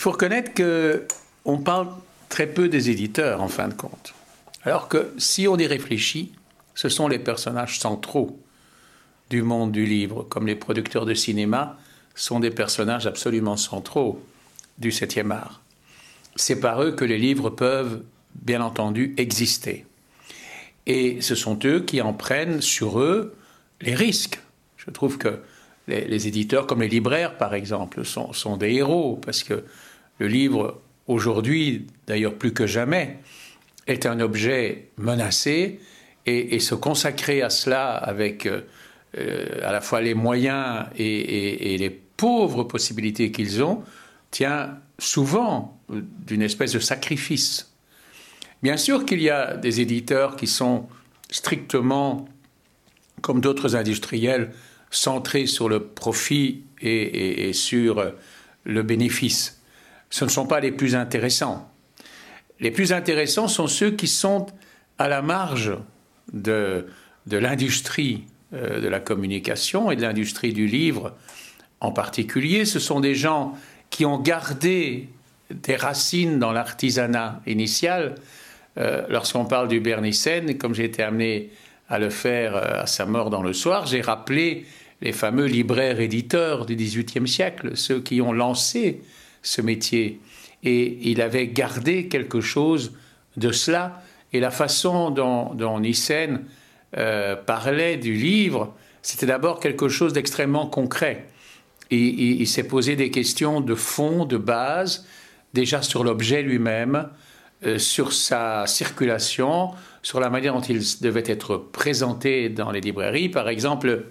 Il faut reconnaître que on parle très peu des éditeurs en fin de compte. Alors que si on y réfléchit, ce sont les personnages centraux du monde du livre, comme les producteurs de cinéma sont des personnages absolument centraux du septième art. C'est par eux que les livres peuvent, bien entendu, exister. Et ce sont eux qui en prennent sur eux les risques. Je trouve que les, éditeurs, comme les libraires par exemple, sont, des héros, parce que le livre, aujourd'hui, d'ailleurs plus que jamais, est un objet menacé, et, se consacrer à cela avec euh, à la fois les moyens et les pauvres possibilités qu'ils ont, tient souvent d'une espèce de sacrifice. Bien sûr qu'il y a des éditeurs qui sont strictement, comme d'autres industriels, centrés sur le profit et, sur le bénéfice. Ce ne sont pas les plus intéressants. Les plus intéressants sont ceux qui sont à la marge de, de l'industrie euh, de la communication et de l'industrie du livre en particulier. Ce sont des gens qui ont gardé des racines dans l'artisanat initial. Euh, lorsqu'on parle du Bernicène, comme j'ai été amené à le faire euh, à sa mort dans le soir, j'ai rappelé les fameux libraires éditeurs du XVIIIe siècle, ceux qui ont lancé ce métier. Et il avait gardé quelque chose de cela. Et la façon dont, dont Nyssen euh, parlait du livre, c'était d'abord quelque chose d'extrêmement concret. Et, il s'est posé des questions de fond, de base, déjà sur l'objet lui-même, euh, sur sa circulation, sur la manière dont il devait être présenté dans les librairies. Par exemple,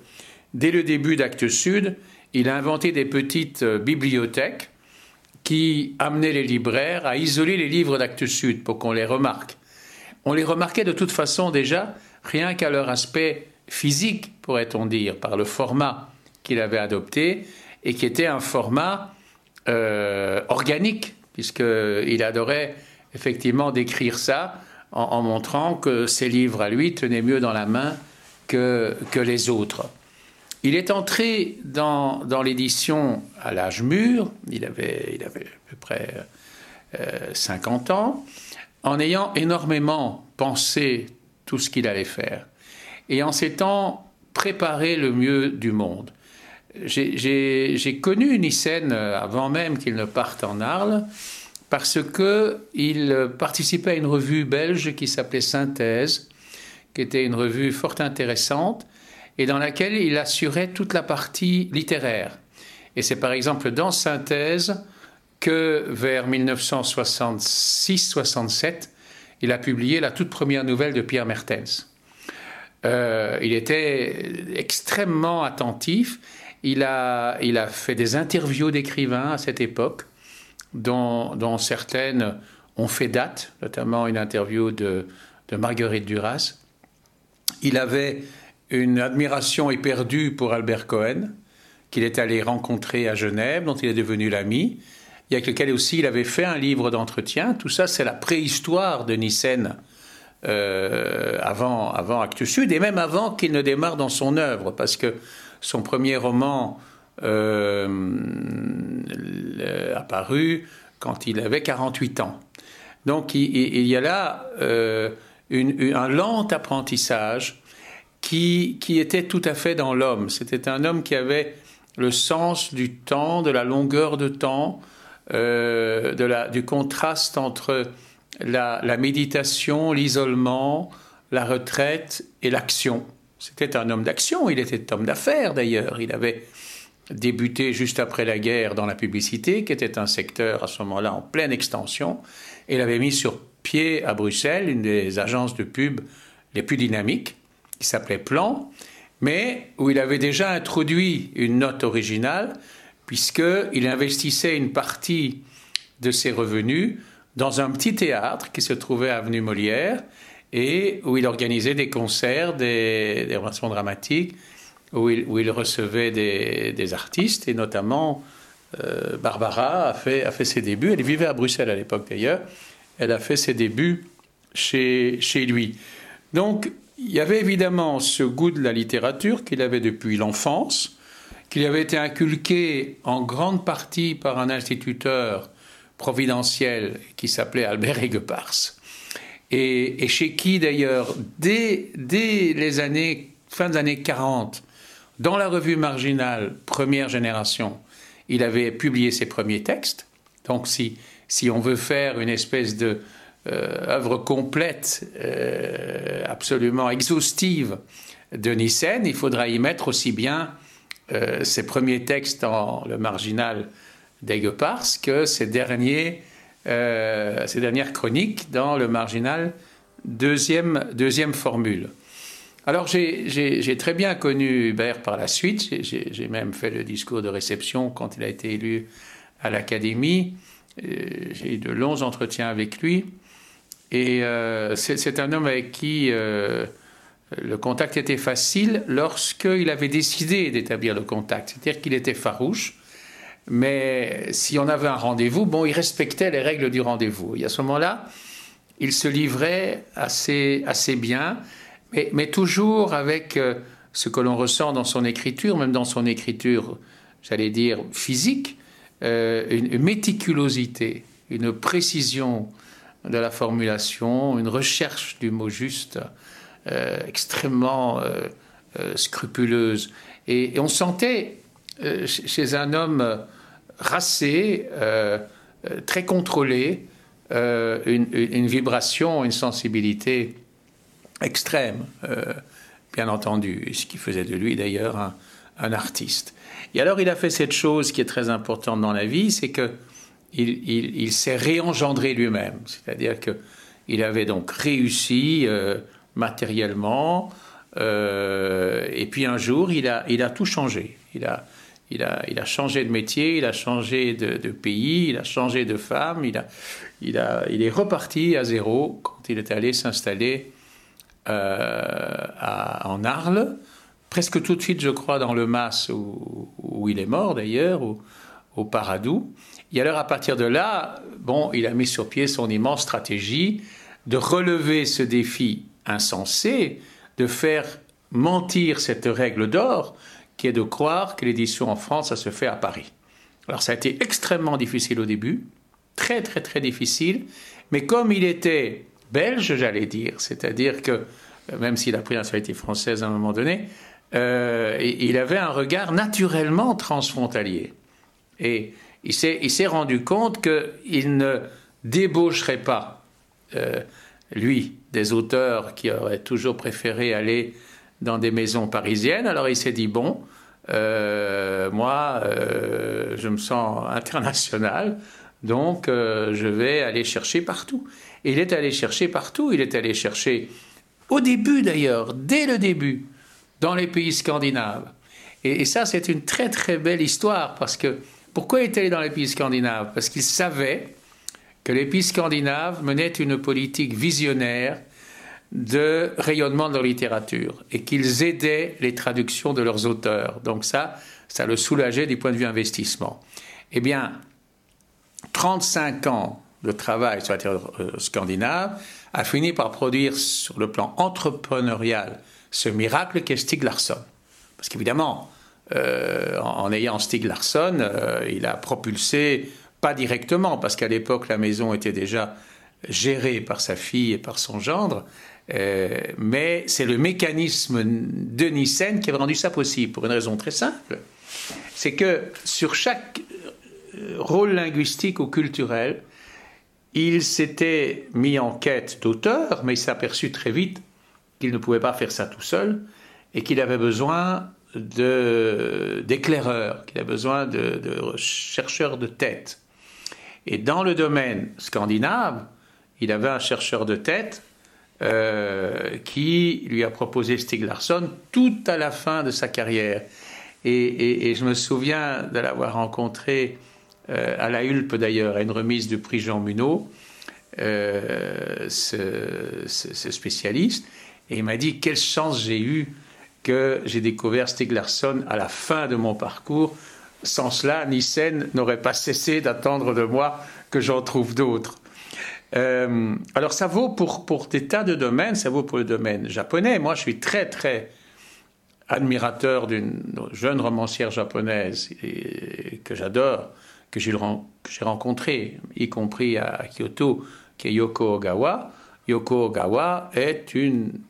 dès le début d'Actes Sud, il a inventé des petites euh, bibliothèques qui amenaient les libraires à isoler les livres d'Actes Sud pour qu'on les remarque. On les remarquait de toute façon déjà, rien qu'à leur aspect physique, pourrait-on dire, par le format qu'il avait adopté, et qui était un format euh, organique, puisqu'il adorait effectivement décrire ça en, montrant que ses livres à lui tenaient mieux dans la main que les autres. Il est entré dans, l'édition à l'âge mûr, il avait, il avait à peu près 50 euh, ans, en ayant énormément pensé tout ce qu'il allait faire et en s'étant préparé le mieux du monde. J'ai connu Nissen avant même qu'il ne parte en Arles parce qu'il participait à une revue belge qui s'appelait Synthèse, qui était une revue fort intéressante et dans laquelle il assurait toute la partie littéraire. Et c'est par exemple dans Synthèse que vers 1966-67, il a publié la toute première nouvelle de Pierre Mertens. Euh, il était extrêmement attentif il a, il a fait des interviews d'écrivains à cette époque, dont, certaines ont fait date, notamment une interview de, de Marguerite Duras. Il avait une admiration éperdue pour Albert Cohen, qu'il est allé rencontrer à Genève, dont il est devenu l'ami, Il y a lequel aussi il avait fait un livre d'entretien. Tout ça, c'est la préhistoire de Nyssen euh, avant, avant Sud, et même avant qu'il ne démarre dans son œuvre, parce que son premier roman euh, quand il avait 48 ans. Donc il, y a là euh, un lent apprentissage qui, était tout à fait dans l'homme. C'était un homme qui avait le sens du temps, de la longueur de temps, euh, du contraste entre la, la méditation, l'isolement, la retraite et l'action. C'était un homme d'action, il était homme d'affaires d'ailleurs. Il avait débuté juste après la guerre dans la publicité, qui était un secteur à ce moment-là en pleine extension, et il avait mis sur pied à Bruxelles une des agences de pub les plus dynamiques, qui s'appelait Plan, mais où il avait déjà introduit une note originale, puisqu'il investissait une partie de ses revenus dans un petit théâtre qui se trouvait à Avenue Molière, et où il organisait des concerts, des, des dramatiques, où il, recevait des, artistes, et notamment euh, Barbara a fait, a fait ses débuts. Elle vivait à Bruxelles à l'époque d'ailleurs. Elle a fait ses débuts chez, chez lui. Donc, il y avait évidemment ce goût de la littérature qu'il avait depuis l'enfance, qu'il avait été inculqué en grande partie par un instituteur providentiel qui s'appelait Albert Aiguepars. Et, chez qui d'ailleurs, dès, dès les années, fin des années 40, dans la revue marginale Première Génération, il avait publié ses premiers textes. Donc si, si on veut faire une espèce de œuvre complète, euh, absolument exhaustive de Nissen, il faudra y mettre aussi bien euh, ses premiers textes dans le marginal d'Aiguepars que ses, derniers, ses dernières chroniques dans le marginal deuxième, deuxième formule. Alors j'ai très bien connu Hubert par la suite, j'ai même fait le discours de réception quand il a été élu à l'Académie, j'ai eu de longs entretiens avec lui, et euh, c'est un homme avec qui euh, le contact était facile lorsqu'il avait décidé d'établir le contact, c'est-à-dire qu'il était farouche, mais si on avait un rendez-vous, bon, il respectait les règles du rendez-vous. Et à ce moment-là, il se livrait assez, assez bien, mais, toujours avec euh, ce que l'on ressent dans son écriture, même dans son écriture, j'allais dire, physique, une, méticulosité, une précision de la formulation, une recherche du mot juste euh, extrêmement scrupuleuse. Et, on sentait chez un homme racé, très contrôlé, une, vibration, une sensibilité extrême, euh, bien entendu, ce qui faisait de lui d'ailleurs un, artiste. Et alors il a fait cette chose qui est très importante dans la vie, c'est que il, s'est réengendré lui-même, c'est-à-dire que il avait donc réussi euh, matériellement, euh, et puis un jour il a, tout changé. Il a, changé de métier, il a changé de, pays, il a changé de femme, il est reparti à zéro quand il est allé s'installer euh, en Arles, presque tout de suite, je crois, dans le Mas où, il est mort d'ailleurs, au Paradou. Et alors à partir de là, bon, il a mis sur pied son immense stratégie de relever ce défi insensé, de faire mentir cette règle d'or qui est de croire que l'édition en France, ça se fait à Paris. Alors ça a été extrêmement difficile au début, très très très difficile, mais comme il était belge, j'allais dire. C'est-à-dire que, euh, même s'il a pris la nationalité française à un moment donné, euh, il avait un regard naturellement transfrontalier. Et il s'est rendu compte qu'il ne débaucherait pas, euh, lui, des auteurs qui auraient toujours préféré aller dans des maisons parisiennes. Alors il s'est dit, bon, moi, je me sens international, donc je vais aller chercher partout il est allé chercher partout. Il est allé chercher, au début d'ailleurs, dès le début, dans les pays scandinaves. Et, ça, c'est une très très belle histoire parce que pourquoi est allé dans les pays scandinaves Parce qu'il savait que les pays scandinaves menaient une politique visionnaire de rayonnement de leur littérature et qu'ils aidaient les traductions de leurs auteurs. Donc ça, ça le soulageait du point de vue investissement. Eh bien, 35 ans de travail sur la terre euh, scandinave, a fini par produire sur le plan entrepreneurial ce miracle qu'est Stig Larsson. Parce qu'évidemment, euh, en, ayant Stig Larsson, euh, il a propulsé, pas directement, parce qu'à l'époque la maison était déjà gérée par sa fille et par son gendre, mais c'est le mécanisme de Nissen qui a rendu ça possible, pour une raison très simple. C'est que sur chaque rôle linguistique ou culturel, il s'était mis en quête d'auteur, mais il s'est aperçu très vite qu'il ne pouvait pas faire ça tout seul et qu'il avait besoin d'éclaireurs, qu'il avait besoin de, chercheurs de tête. Et dans le domaine scandinave, il avait un chercheur de tête euh, qui lui a proposé Stig Larsson tout à la fin de sa carrière. et je me souviens de l'avoir rencontré euh, à la Hulpe d'ailleurs, à une remise du prix Jean Munot, euh, ce, spécialiste, et il m'a dit quelle chance j'ai eu que j'ai découvert Stig Larsson à la fin de mon parcours. Sans cela, Nissen n'aurait pas cessé d'attendre de moi que j'en trouve d'autres. Euh, alors ça vaut pour, pour des tas de domaines, ça vaut pour le domaine japonais. Moi, je suis très très admirateur d'une jeune romancière japonaise que j'adore, que j'ai rencontré, y compris à Kyoto, qui est Yoko Ogawa. Yoko Ogawa est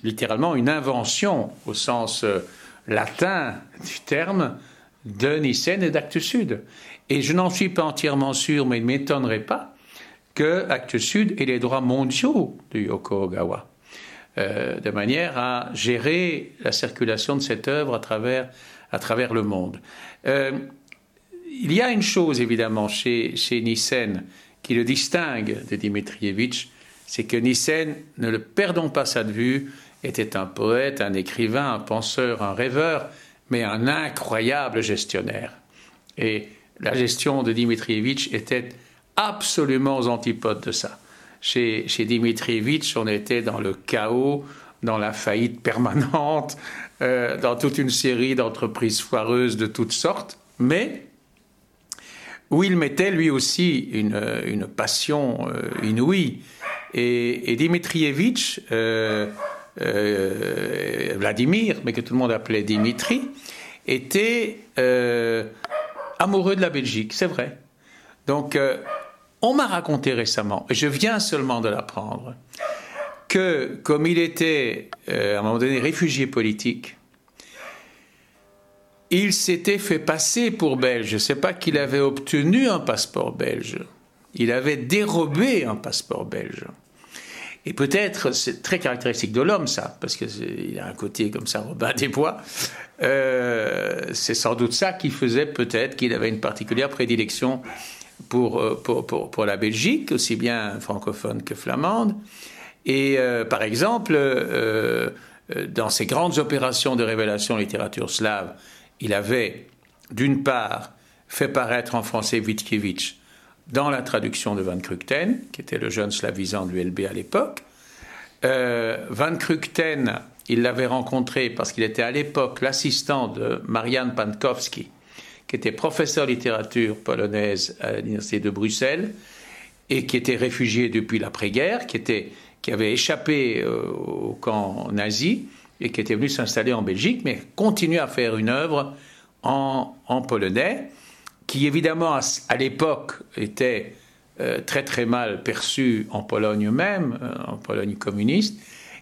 littéralement une invention au sens euh, latin du terme de Nissen et d'Actes Sud. Et je n'en suis pas entièrement sûr, mais il ne m'étonnerait pas que Actes Sud ait les droits mondiaux de Yoko Ogawa, euh, de manière à gérer la circulation de cette œuvre à travers, à travers le monde. Euh, il y a une chose évidemment chez, chez Nissen qui le distingue de Dimitrievitch, c'est que Nissen, ne le perdons pas de vue, était un poète, un écrivain, un penseur, un rêveur, mais un incroyable gestionnaire. Et la gestion de Dimitrievitch était absolument aux antipodes de ça. Chez, chez Dimitrievitch, on était dans le chaos, dans la faillite permanente, euh, dans toute une série d'entreprises foireuses de toutes sortes, mais où il mettait lui aussi une, une passion euh, inouïe. Et, et Dimitrievitch, euh, euh, Vladimir, mais que tout le monde appelait Dimitri, était euh, amoureux de la Belgique, c'est vrai. Donc, on m'a raconté récemment, et je viens seulement de l'apprendre, que comme il était à un moment donné réfugié politique, il s'était fait passer pour belge. Je ne sais pas qu'il avait obtenu un passeport belge. Il avait dérobé un passeport belge. Et peut-être, c'est très caractéristique de l'homme, ça, parce qu'il a un côté comme ça, Robin des Bois. Euh, c'est sans doute ça qui faisait peut-être qu'il avait une particulière prédilection pour, euh, pour, pour, pour, la Belgique, aussi bien francophone que flamande. Et euh, par exemple, dans ses grandes opérations de révélation littérature slave, il avait, d'une part, fait paraître en français Witkiewicz dans la traduction de Van Krukten, qui était le jeune slavisant de l'ULB à l'époque. Euh, Van Krukten, il l'avait rencontré parce qu'il était à l'époque l'assistant de Marian Pankowski, qui était professeur de littérature polonaise à l'Université de Bruxelles et qui était réfugié depuis l'après-guerre, qui, qui avait échappé euh, au camp nazi et qui était venu s'installer en Belgique, mais continuait à faire une œuvre en polonais qui évidemment à, l'époque était euh, très très mal perçu en Pologne même, euh, en Pologne communiste,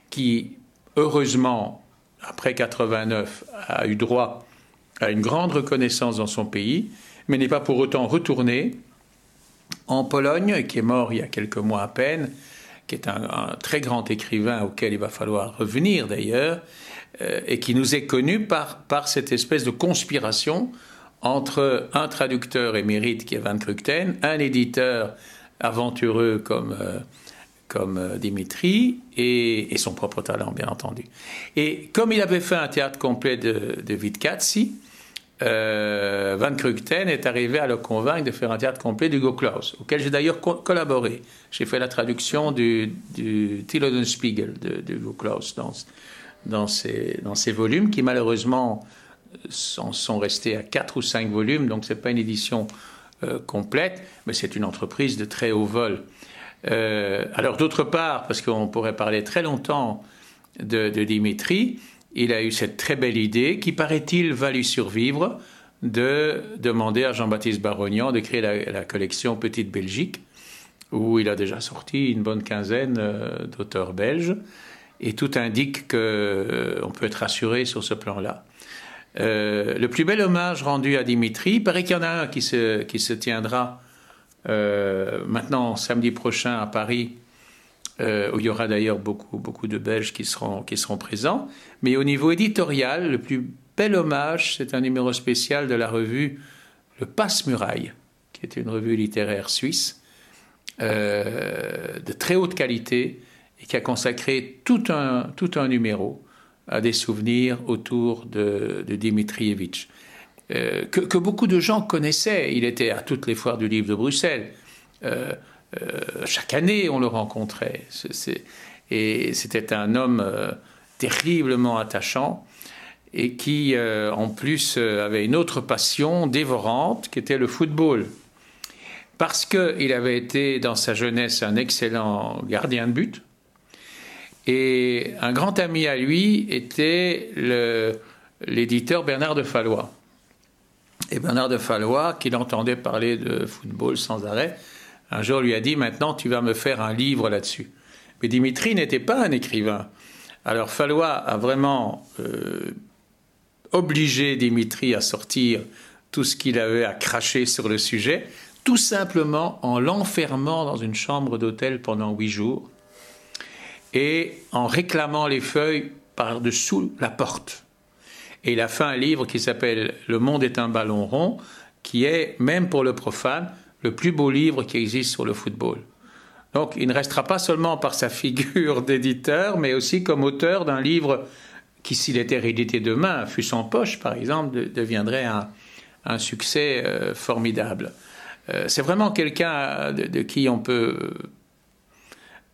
qui heureusement, après 89, a eu droit à une grande reconnaissance dans son pays, mais n'est pas pour autant retourné en Pologne, qui est mort il y a quelques mois à peine, qui est un, très grand écrivain auquel il va falloir revenir d'ailleurs, euh, et qui nous est connu par, par cette espèce de conspiration entre un traducteur émérite qui est Van Krukten, un éditeur aventureux comme, euh, comme euh, Dimitri et, son propre talent, bien entendu. Et comme il avait fait un théâtre complet de, de euh, Van Krukten est arrivé à le convaincre de faire un théâtre complet d'Hugo Claus, auquel j'ai d'ailleurs co collaboré. J'ai fait la traduction du, du Spiegel de, de Hugo Claus dans, dans, dans ces volumes qui malheureusement sont, sont restés à 4 ou 5 volumes, donc ce n'est pas une édition euh, complète, mais c'est une entreprise de très haut vol. Euh, alors d'autre part, parce qu'on pourrait parler très longtemps de, Dimitri, il a eu cette très belle idée qui, paraît-il, va lui survivre de demander à Jean-Baptiste Barognan de créer la, collection Petite Belgique, où il a déjà sorti une bonne quinzaine euh, d'auteurs belges, et tout indique qu'on peut être rassuré sur ce plan-là. Euh, le plus bel hommage rendu à Dimitri, il paraît qu'il y en a un qui se, qui se tiendra euh, maintenant samedi prochain à Paris, euh, où il y aura d'ailleurs beaucoup, beaucoup de Belges qui seront, qui seront présents. Mais au niveau éditorial, le plus bel hommage, c'est un numéro spécial de la revue Le Passe-Muraille, qui est une revue littéraire suisse de très haute qualité et qui a consacré tout un, tout un numéro à des souvenirs autour de, de Dimitrievitch, euh, que, beaucoup de gens connaissaient. Il était à toutes les foires du livre de Bruxelles. Euh, euh, chaque année, on le rencontrait. Et c'était un homme euh, terriblement attachant et qui, euh, en plus, euh, avait une autre passion dévorante, qui était le football. Parce qu'il avait été, dans sa jeunesse, un excellent gardien de but, et un grand ami à lui était l'éditeur Bernard de Fallois. Et Bernard de Fallois, qui l'entendait parler de football sans arrêt, un jour lui a dit Maintenant, tu vas me faire un livre là-dessus. Mais Dimitri n'était pas un écrivain. Alors Fallois a vraiment euh, obligé Dimitri à sortir tout ce qu'il avait à cracher sur le sujet, tout simplement en l'enfermant dans une chambre d'hôtel pendant huit jours et en réclamant les feuilles par-dessous la porte. Et il a fait un livre qui s'appelle Le monde est un ballon rond, qui est, même pour le profane, le plus beau livre qui existe sur le football. Donc il ne restera pas seulement par sa figure d'éditeur, mais aussi comme auteur d'un livre qui, s'il était réédité demain, fût sans poche, par exemple, deviendrait un, succès euh, formidable. Euh, c'est vraiment quelqu'un de, qui on peut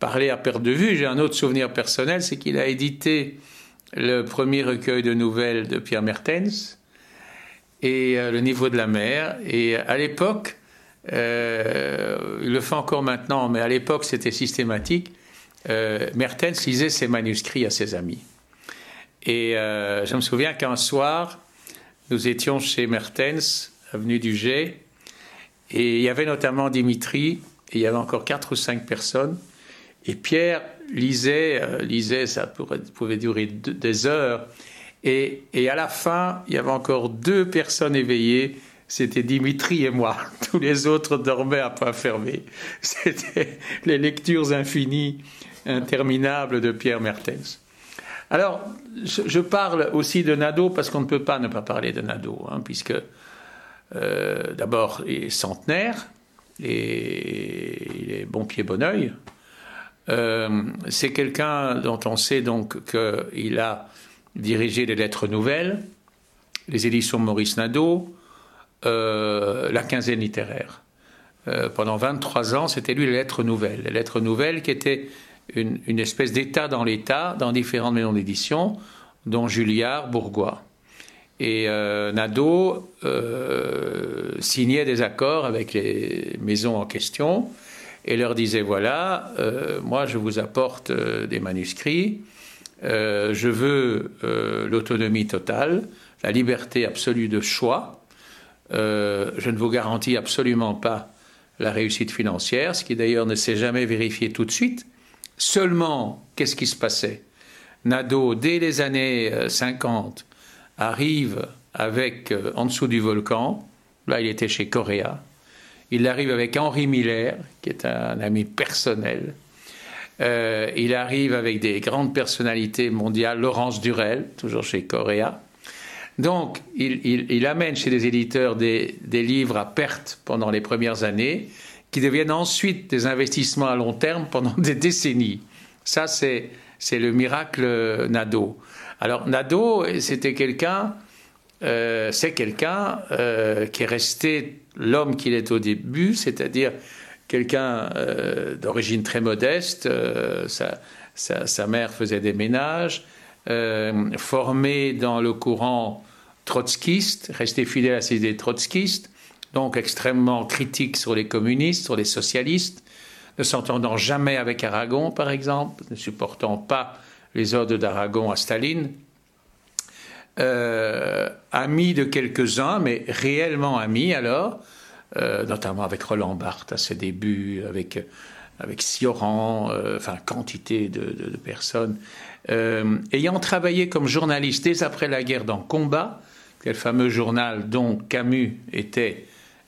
parler à perte de vue. J'ai un autre souvenir personnel, c'est qu'il a édité le premier recueil de nouvelles de Pierre Mertens et euh, Le niveau de la mer. Et à l'époque, euh, il le fait encore maintenant, mais à l'époque c'était systématique. Euh, Mertens lisait ses manuscrits à ses amis. Et euh, je me souviens qu'un soir, nous étions chez Mertens, avenue du Jet, et il y avait notamment Dimitri, et il y avait encore quatre ou cinq personnes. Et Pierre lisait, lisait ça pouvait durer des heures. Et, à la fin, il y avait encore deux personnes éveillées c'était Dimitri et moi. Tous les autres dormaient à point fermé. C'était les lectures infinies, interminables de Pierre Mertens. Alors, je parle aussi de Nadeau parce qu'on ne peut pas ne pas parler de Nadeau, hein, puisque euh, d'abord, il est centenaire, et il est bon pied, bon oeil. Euh, c'est quelqu'un dont on sait donc qu'il a dirigé les lettres nouvelles, les éditions Maurice Nadeau, euh, la quinzaine littéraire. Euh, pendant 23 ans, c'était lui les lettres nouvelles. Les lettres nouvelles qui étaient une, espèce d'état dans l'état, dans différentes maisons d'édition, dont Julliard, Bourgois. Et euh, Nadeau signait des accords avec les maisons en question et leur disait voilà, moi je vous apporte des manuscrits, je veux l'autonomie totale, la liberté absolue de choix, euh, je ne vous garantis absolument pas la réussite financière, ce qui d'ailleurs ne s'est jamais vérifié tout de suite. Seulement, qu'est-ce qui se passait? Nadeau, dès les années 50, euh, arrive avec euh, En dessous du volcan, là il était chez Coréa, il arrive avec Henri Miller, qui est un ami personnel, il arrive avec des grandes personnalités mondiales, Laurence Durel, toujours chez Coréa, donc, il, amène chez les éditeurs des, livres à perte pendant les premières années, qui deviennent ensuite des investissements à long terme pendant des décennies. Ça, c'est, le miracle Nadeau. Alors, Nadeau, c'était quelqu'un, euh, c'est quelqu'un euh, qui est resté l'homme qu'il est au début, c'est-à-dire quelqu'un euh, d'origine très modeste. sa, mère faisait des ménages. Formé dans le courant trotskiste, resté fidèle à ses idées trotskistes, donc extrêmement critique sur les communistes, sur les socialistes, ne s'entendant jamais avec Aragon, par exemple, ne supportant pas les ordres d'Aragon à Staline, euh, ami de quelques-uns, mais réellement ami alors, euh, notamment avec Roland Barthes à ses débuts, avec, avec Sioran, enfin quantité de personnes. Euh, ayant travaillé comme journaliste dès après la guerre dans Combat, quel fameux journal dont Camus était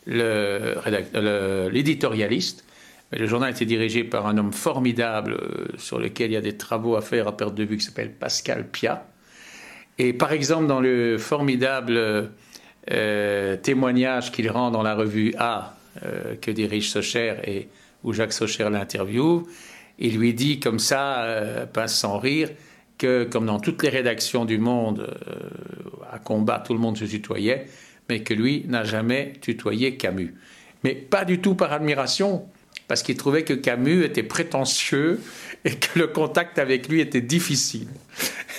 l'éditorialiste, le journal était dirigé par un homme formidable euh, sur lequel il y a des travaux à faire à perte de vue qui s'appelle Pascal Piat. Et par exemple, dans le formidable euh, témoignage qu'il rend dans la revue A, que dirige Socher et où Jacques Socher l'interviewe, il lui dit comme ça, pas sans rire, que, comme dans toutes les rédactions du monde, euh, à combat, tout le monde se tutoyait, mais que lui n'a jamais tutoyé Camus. Mais pas du tout par admiration, parce qu'il trouvait que Camus était prétentieux et que le contact avec lui était difficile.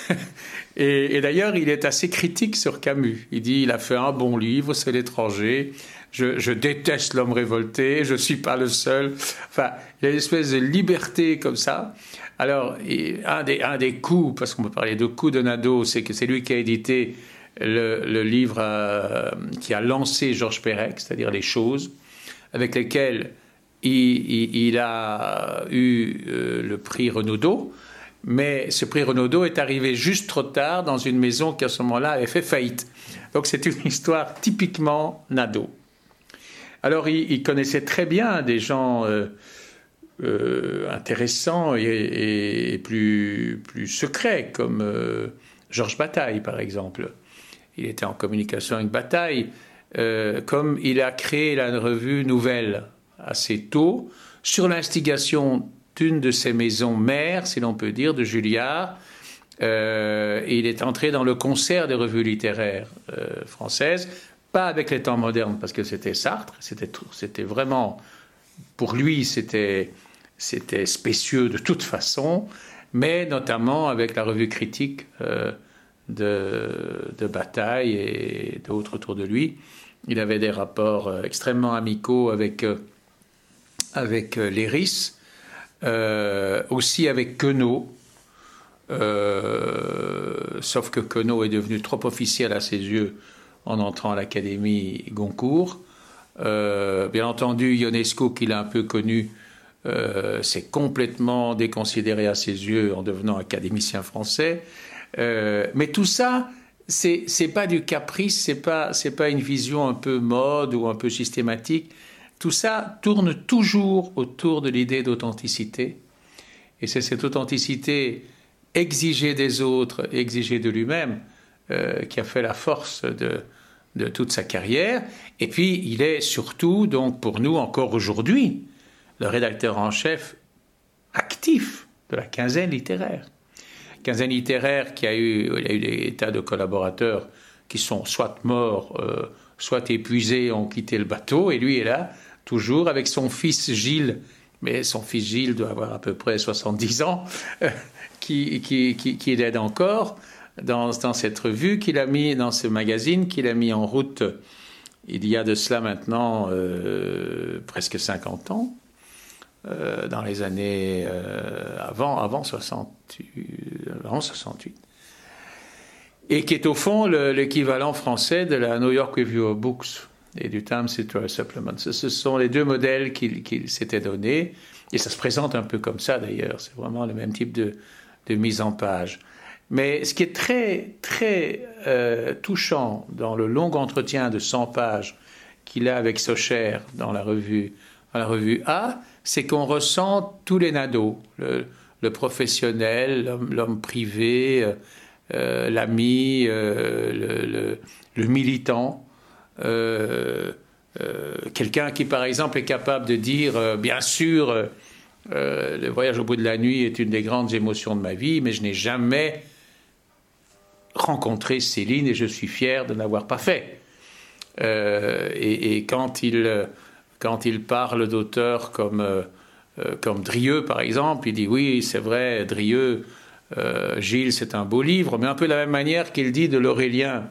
et, d'ailleurs, il est assez critique sur Camus. Il dit il a fait un bon livre, c'est l'étranger. Je, déteste l'homme révolté, je ne suis pas le seul. Enfin, il y a une espèce de liberté comme ça. Alors, un des, un des coups, parce qu'on peut parler de coups de Nadeau, c'est que c'est lui qui a édité le, livre qui a lancé Georges Perec, c'est-à-dire Les choses, avec lesquelles il, a eu le prix Renaudot. Mais ce prix Renaudot est arrivé juste trop tard dans une maison qui à ce moment-là avait fait faillite. Donc c'est une histoire typiquement Nadeau. Alors il, connaissait très bien des gens euh, euh, intéressants et, plus, plus, secrets, comme euh, Georges Bataille par exemple. Il était en communication avec Bataille, comme il a créé la revue Nouvelle assez tôt, sur l'instigation d'une de ses maisons mères, si l'on peut dire, de Julliard. Euh, il est entré dans le concert des revues littéraires euh, françaises, pas avec les temps modernes, parce que c'était Sartre, c'était, vraiment, pour lui, c'était, c'était spécieux de toute façon, mais notamment avec la revue critique euh, de, de, Bataille et d'autres autour de lui. Il avait des rapports extrêmement amicaux avec, avec Léris, euh, aussi avec Queneau, euh, sauf que Queneau est devenu trop officiel à ses yeux en entrant à l'Académie Goncourt. Euh, bien entendu, Ionesco, qu'il a un peu connu, s'est complètement déconsidéré à ses yeux en devenant académicien français. mais tout ça, c'est pas du caprice, c'est pas pas une vision un peu mode ou un peu systématique. Tout ça tourne toujours autour de l'idée d'authenticité. Et c'est cette authenticité exigée des autres, exigée de lui-même, euh, qui a fait la force de, toute sa carrière. Et puis, il est surtout, donc, pour nous, encore aujourd'hui, le rédacteur en chef actif de la quinzaine littéraire. Quinzaine littéraire qui a eu, il a eu des tas de collaborateurs qui sont soit morts, euh, soit épuisés, ont quitté le bateau, et lui est là toujours avec son fils Gilles, mais son fils Gilles doit avoir à peu près 70 ans, euh, qui, qui, qui, l'aide encore dans, dans, cette revue qu'il a mis, dans ce magazine qu'il a mis en route il y a de cela maintenant euh, presque 50 ans, euh, dans les années avant, avant, 60, avant 68 et qui est au fond l'équivalent français de la New York Review of Books et du Times Literary Supplement. Ce, sont les deux modèles qu'il s'était donnés, et ça se présente un peu comme ça d'ailleurs, c'est vraiment le même type de, mise en page. Mais ce qui est très, très euh, touchant dans le long entretien de 100 pages qu'il a avec Socher dans la revue, dans la revue A, c'est qu'on ressent tous les nados, le, professionnel, l'homme privé, euh, l'ami, le, le, militant, euh, euh, quelqu'un qui, par exemple, est capable de dire, euh, bien sûr, le voyage au bout de la nuit est une des grandes émotions de ma vie, mais je n'ai jamais rencontré Céline et je suis fier de n'avoir pas fait. Et, quand, il, quand il parle d'auteurs comme, comme Drieux, par exemple, il dit oui, c'est vrai, Drieux, Gilles, c'est un beau livre, mais un peu de la même manière qu'il dit de l'Aurélien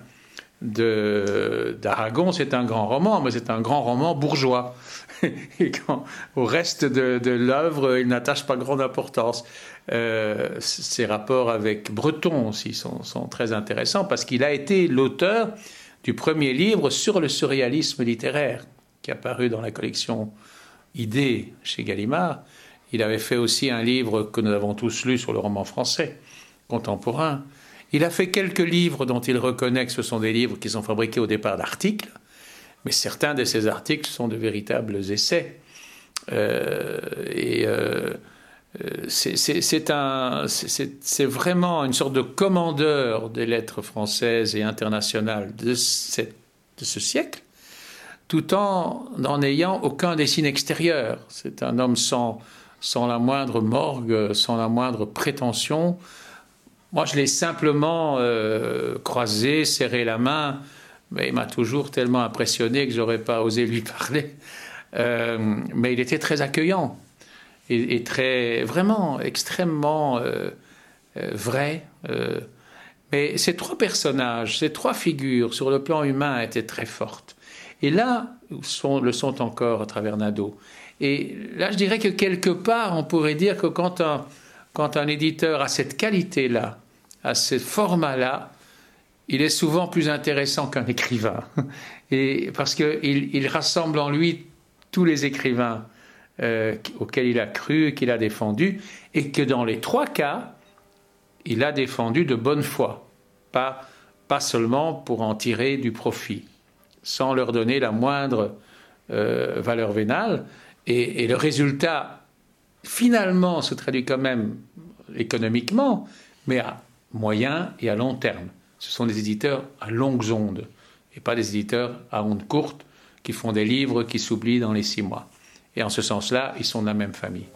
d'Aragon, c'est un grand roman, mais c'est un grand roman bourgeois. Et quand, au reste de, l'œuvre, il n'attache pas grande importance. Euh, ses rapports avec Breton aussi sont, très intéressants parce qu'il a été l'auteur du premier livre sur le surréalisme littéraire qui est apparu dans la collection Idées chez Gallimard. Il avait fait aussi un livre que nous avons tous lu sur le roman français contemporain. Il a fait quelques livres dont il reconnaît que ce sont des livres qui sont fabriqués au départ d'articles, mais certains de ces articles sont de véritables essais. Euh, et euh, euh, c'est vraiment une sorte de commandeur des lettres françaises et internationales de, de ce siècle, tout en n'en ayant aucun dessin extérieur. C'est un homme sans, sans la moindre morgue, sans la moindre prétention, moi, je l'ai simplement euh, croisé, serré la main, mais il m'a toujours tellement impressionné que j'aurais pas osé lui parler. Euh, mais il était très accueillant et, très, vraiment, extrêmement euh, vrai. mais ces trois personnages, ces trois figures sur le plan humain étaient très fortes. Et là, le sont encore à travers Nadeau. Et là, je dirais que quelque part, on pourrait dire que quand un, quand un éditeur a cette qualité-là, à ce format-là, il est souvent plus intéressant qu'un écrivain, et parce qu'il il rassemble en lui tous les écrivains euh, auxquels il a cru, qu'il a défendu, et que dans les trois cas, il a défendu de bonne foi, pas, pas seulement pour en tirer du profit, sans leur donner la moindre euh, valeur vénale. Et, le résultat, finalement, se traduit quand même économiquement, mais à moyen et à long terme. Ce sont des éditeurs à longues ondes, et pas des éditeurs à ondes courtes qui font des livres qui s'oublient dans les six mois. Et en ce sens-là, ils sont de la même famille.